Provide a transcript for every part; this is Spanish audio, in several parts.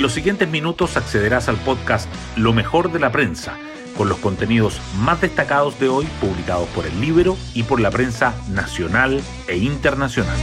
En los siguientes minutos accederás al podcast Lo mejor de la prensa, con los contenidos más destacados de hoy publicados por el libro y por la prensa nacional e internacional.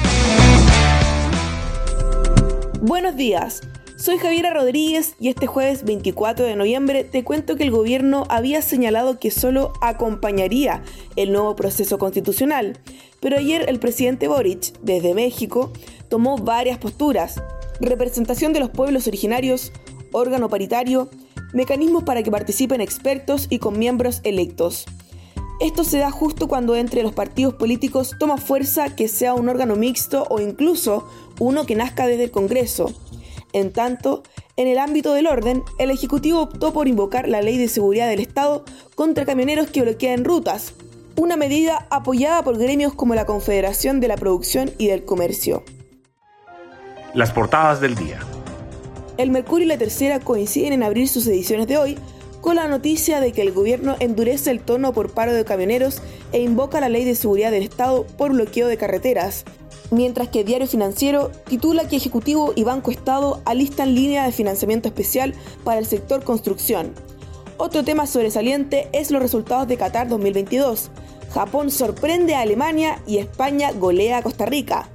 Buenos días. Soy Javiera Rodríguez y este jueves 24 de noviembre te cuento que el gobierno había señalado que solo acompañaría el nuevo proceso constitucional, pero ayer el presidente Boric, desde México, tomó varias posturas. Representación de los pueblos originarios, órgano paritario, mecanismos para que participen expertos y con miembros electos. Esto se da justo cuando entre los partidos políticos toma fuerza que sea un órgano mixto o incluso uno que nazca desde el Congreso. En tanto, en el ámbito del orden, el Ejecutivo optó por invocar la Ley de Seguridad del Estado contra camioneros que bloquean rutas, una medida apoyada por gremios como la Confederación de la Producción y del Comercio. Las portadas del día. El Mercurio y la Tercera coinciden en abrir sus ediciones de hoy con la noticia de que el gobierno endurece el tono por paro de camioneros e invoca la ley de seguridad del Estado por bloqueo de carreteras, mientras que Diario Financiero titula que Ejecutivo y Banco Estado alistan línea de financiamiento especial para el sector construcción. Otro tema sobresaliente es los resultados de Qatar 2022. Japón sorprende a Alemania y España golea a Costa Rica.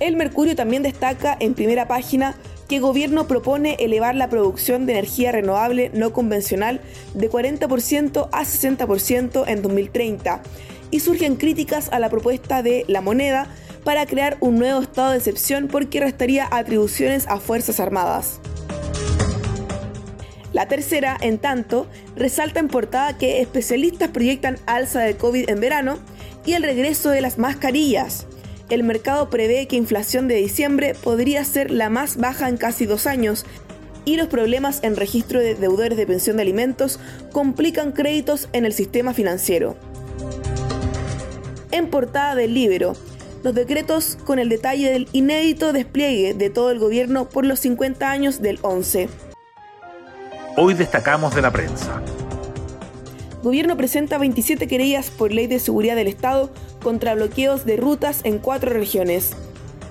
El Mercurio también destaca en primera página que el gobierno propone elevar la producción de energía renovable no convencional de 40% a 60% en 2030 y surgen críticas a la propuesta de la moneda para crear un nuevo estado de excepción porque restaría atribuciones a Fuerzas Armadas. La tercera, en tanto, resalta en portada que especialistas proyectan alza de COVID en verano y el regreso de las mascarillas. El mercado prevé que inflación de diciembre podría ser la más baja en casi dos años y los problemas en registro de deudores de pensión de alimentos complican créditos en el sistema financiero en portada del libro, los decretos con el detalle del inédito despliegue de todo el gobierno por los 50 años del 11. Hoy destacamos de la prensa. Gobierno presenta 27 querellas por ley de seguridad del Estado contra bloqueos de rutas en cuatro regiones.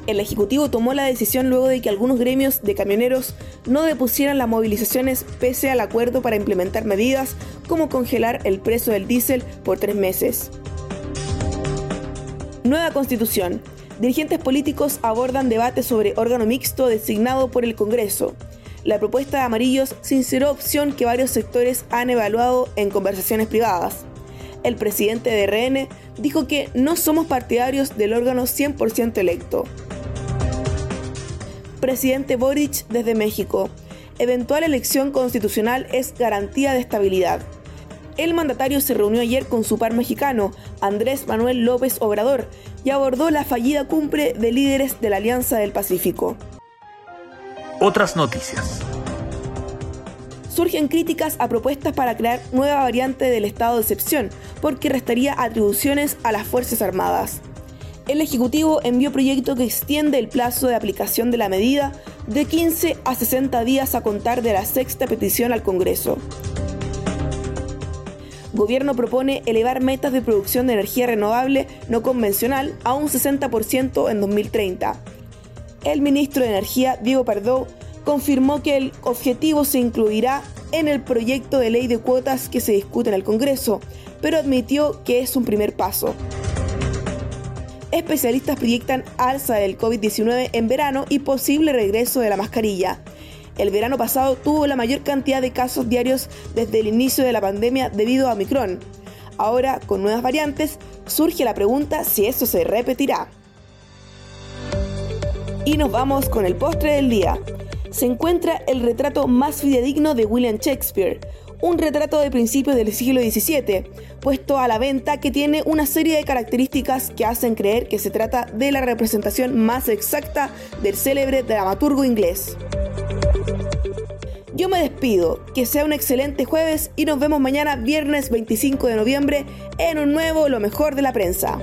El Ejecutivo tomó la decisión luego de que algunos gremios de camioneros no depusieran las movilizaciones pese al acuerdo para implementar medidas como congelar el precio del diésel por tres meses. Nueva Constitución. Dirigentes políticos abordan debate sobre órgano mixto designado por el Congreso. La propuesta de Amarillos sinceró opción que varios sectores han evaluado en conversaciones privadas. El presidente de RN dijo que no somos partidarios del órgano 100% electo. Presidente Boric desde México. Eventual elección constitucional es garantía de estabilidad. El mandatario se reunió ayer con su par mexicano, Andrés Manuel López Obrador, y abordó la fallida cumbre de líderes de la Alianza del Pacífico. Otras noticias. Surgen críticas a propuestas para crear nueva variante del estado de excepción, porque restaría atribuciones a las Fuerzas Armadas. El Ejecutivo envió proyecto que extiende el plazo de aplicación de la medida de 15 a 60 días a contar de la sexta petición al Congreso. Gobierno propone elevar metas de producción de energía renovable no convencional a un 60% en 2030. El ministro de Energía, Diego Pardó, confirmó que el objetivo se incluirá en el proyecto de ley de cuotas que se discute en el Congreso, pero admitió que es un primer paso. Especialistas proyectan alza del COVID-19 en verano y posible regreso de la mascarilla el verano pasado tuvo la mayor cantidad de casos diarios desde el inicio de la pandemia debido a Omicron. Ahora, con nuevas variantes, surge la pregunta si eso se repetirá. Y nos vamos con el postre del día. Se encuentra el retrato más fidedigno de William Shakespeare, un retrato de principios del siglo XVII, puesto a la venta que tiene una serie de características que hacen creer que se trata de la representación más exacta del célebre dramaturgo inglés. Yo me despido, que sea un excelente jueves y nos vemos mañana viernes 25 de noviembre en un nuevo Lo mejor de la prensa.